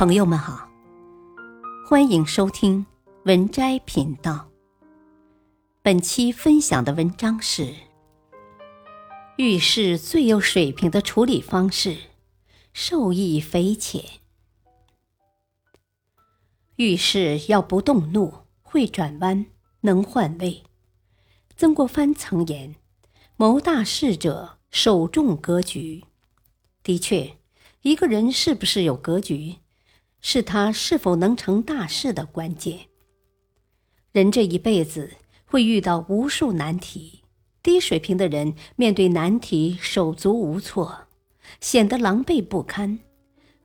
朋友们好，欢迎收听文摘频道。本期分享的文章是：遇事最有水平的处理方式，受益匪浅。遇事要不动怒，会转弯，能换位。曾国藩曾言：“谋大事者，首重格局。”的确，一个人是不是有格局？是他是否能成大事的关键。人这一辈子会遇到无数难题，低水平的人面对难题手足无措，显得狼狈不堪；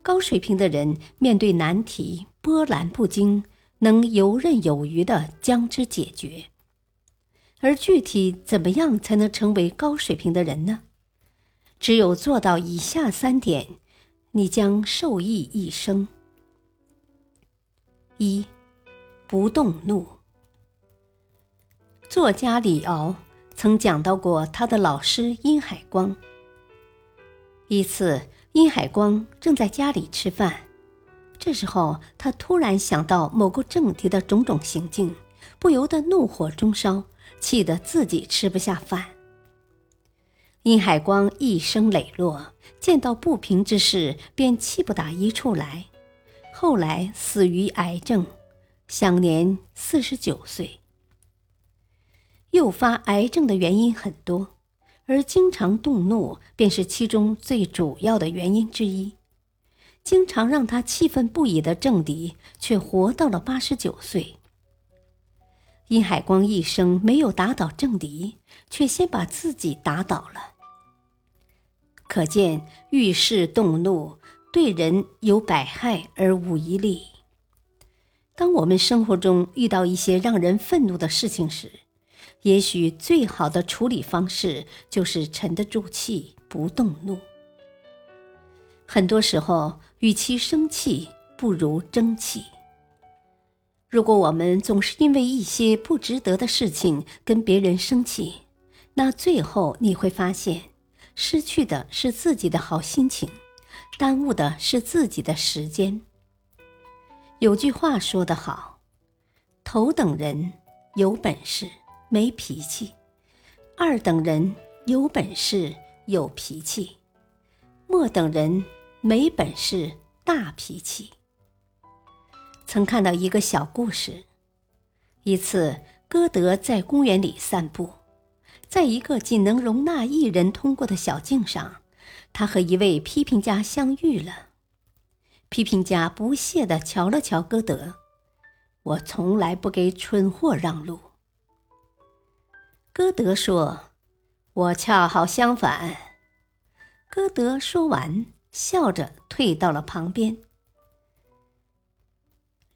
高水平的人面对难题波澜不惊，能游刃有余地将之解决。而具体怎么样才能成为高水平的人呢？只有做到以下三点，你将受益一生。一，不动怒。作家李敖曾讲到过他的老师殷海光。一次，殷海光正在家里吃饭，这时候他突然想到某个政敌的种种行径，不由得怒火中烧，气得自己吃不下饭。殷海光一生磊落，见到不平之事便气不打一处来。后来死于癌症，享年四十九岁。诱发癌症的原因很多，而经常动怒便是其中最主要的原因之一。经常让他气愤不已的政敌，却活到了八十九岁。殷海光一生没有打倒政敌，却先把自己打倒了。可见遇事动怒。对人有百害而无一利。当我们生活中遇到一些让人愤怒的事情时，也许最好的处理方式就是沉得住气，不动怒。很多时候，与其生气，不如争气。如果我们总是因为一些不值得的事情跟别人生气，那最后你会发现，失去的是自己的好心情。耽误的是自己的时间。有句话说得好：“头等人有本事没脾气，二等人有本事有脾气，末等人没本事大脾气。”曾看到一个小故事：一次，歌德在公园里散步，在一个仅能容纳一人通过的小径上。他和一位批评家相遇了，批评家不屑地瞧了瞧歌德：“我从来不给蠢货让路。”歌德说：“我恰好相反。”歌德说完，笑着退到了旁边。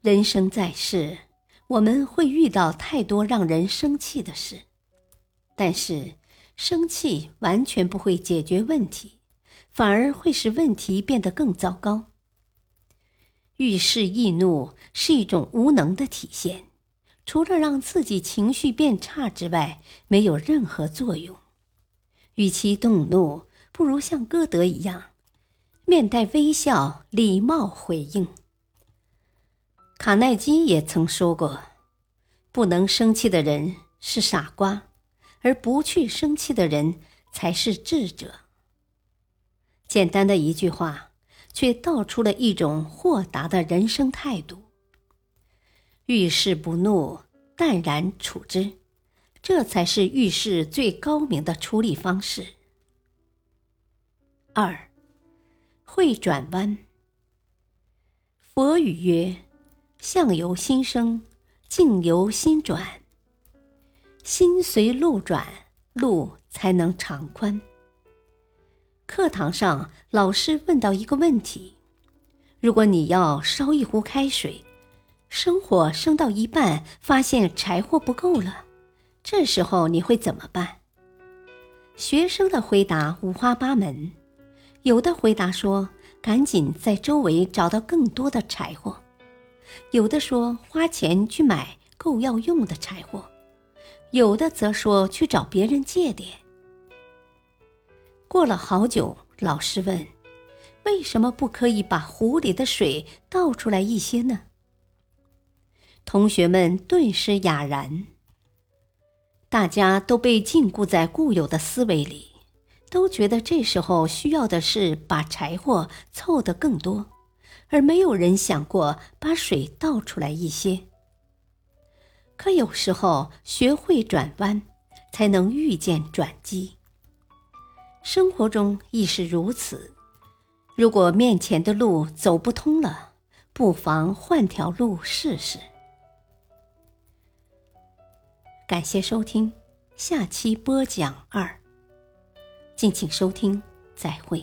人生在世，我们会遇到太多让人生气的事，但是生气完全不会解决问题。反而会使问题变得更糟糕。遇事易怒是一种无能的体现，除了让自己情绪变差之外，没有任何作用。与其动怒，不如像歌德一样，面带微笑，礼貌回应。卡耐基也曾说过：“不能生气的人是傻瓜，而不去生气的人才是智者。”简单的一句话，却道出了一种豁达的人生态度。遇事不怒，淡然处之，这才是遇事最高明的处理方式。二，会转弯。佛语曰：“相由心生，境由心转。心随路转，路才能长宽。”课堂上，老师问到一个问题：如果你要烧一壶开水，生火生到一半，发现柴火不够了，这时候你会怎么办？学生的回答五花八门，有的回答说赶紧在周围找到更多的柴火，有的说花钱去买够要用的柴火，有的则说去找别人借点。过了好久，老师问：“为什么不可以把壶里的水倒出来一些呢？同学们顿时哑然。大家都被禁锢在固有的思维里，都觉得这时候需要的是把柴火凑得更多，而没有人想过把水倒出来一些。可有时候学会转弯，才能遇见转机。生活中亦是如此。如果面前的路走不通了，不妨换条路试试。感谢收听，下期播讲二。敬请收听，再会。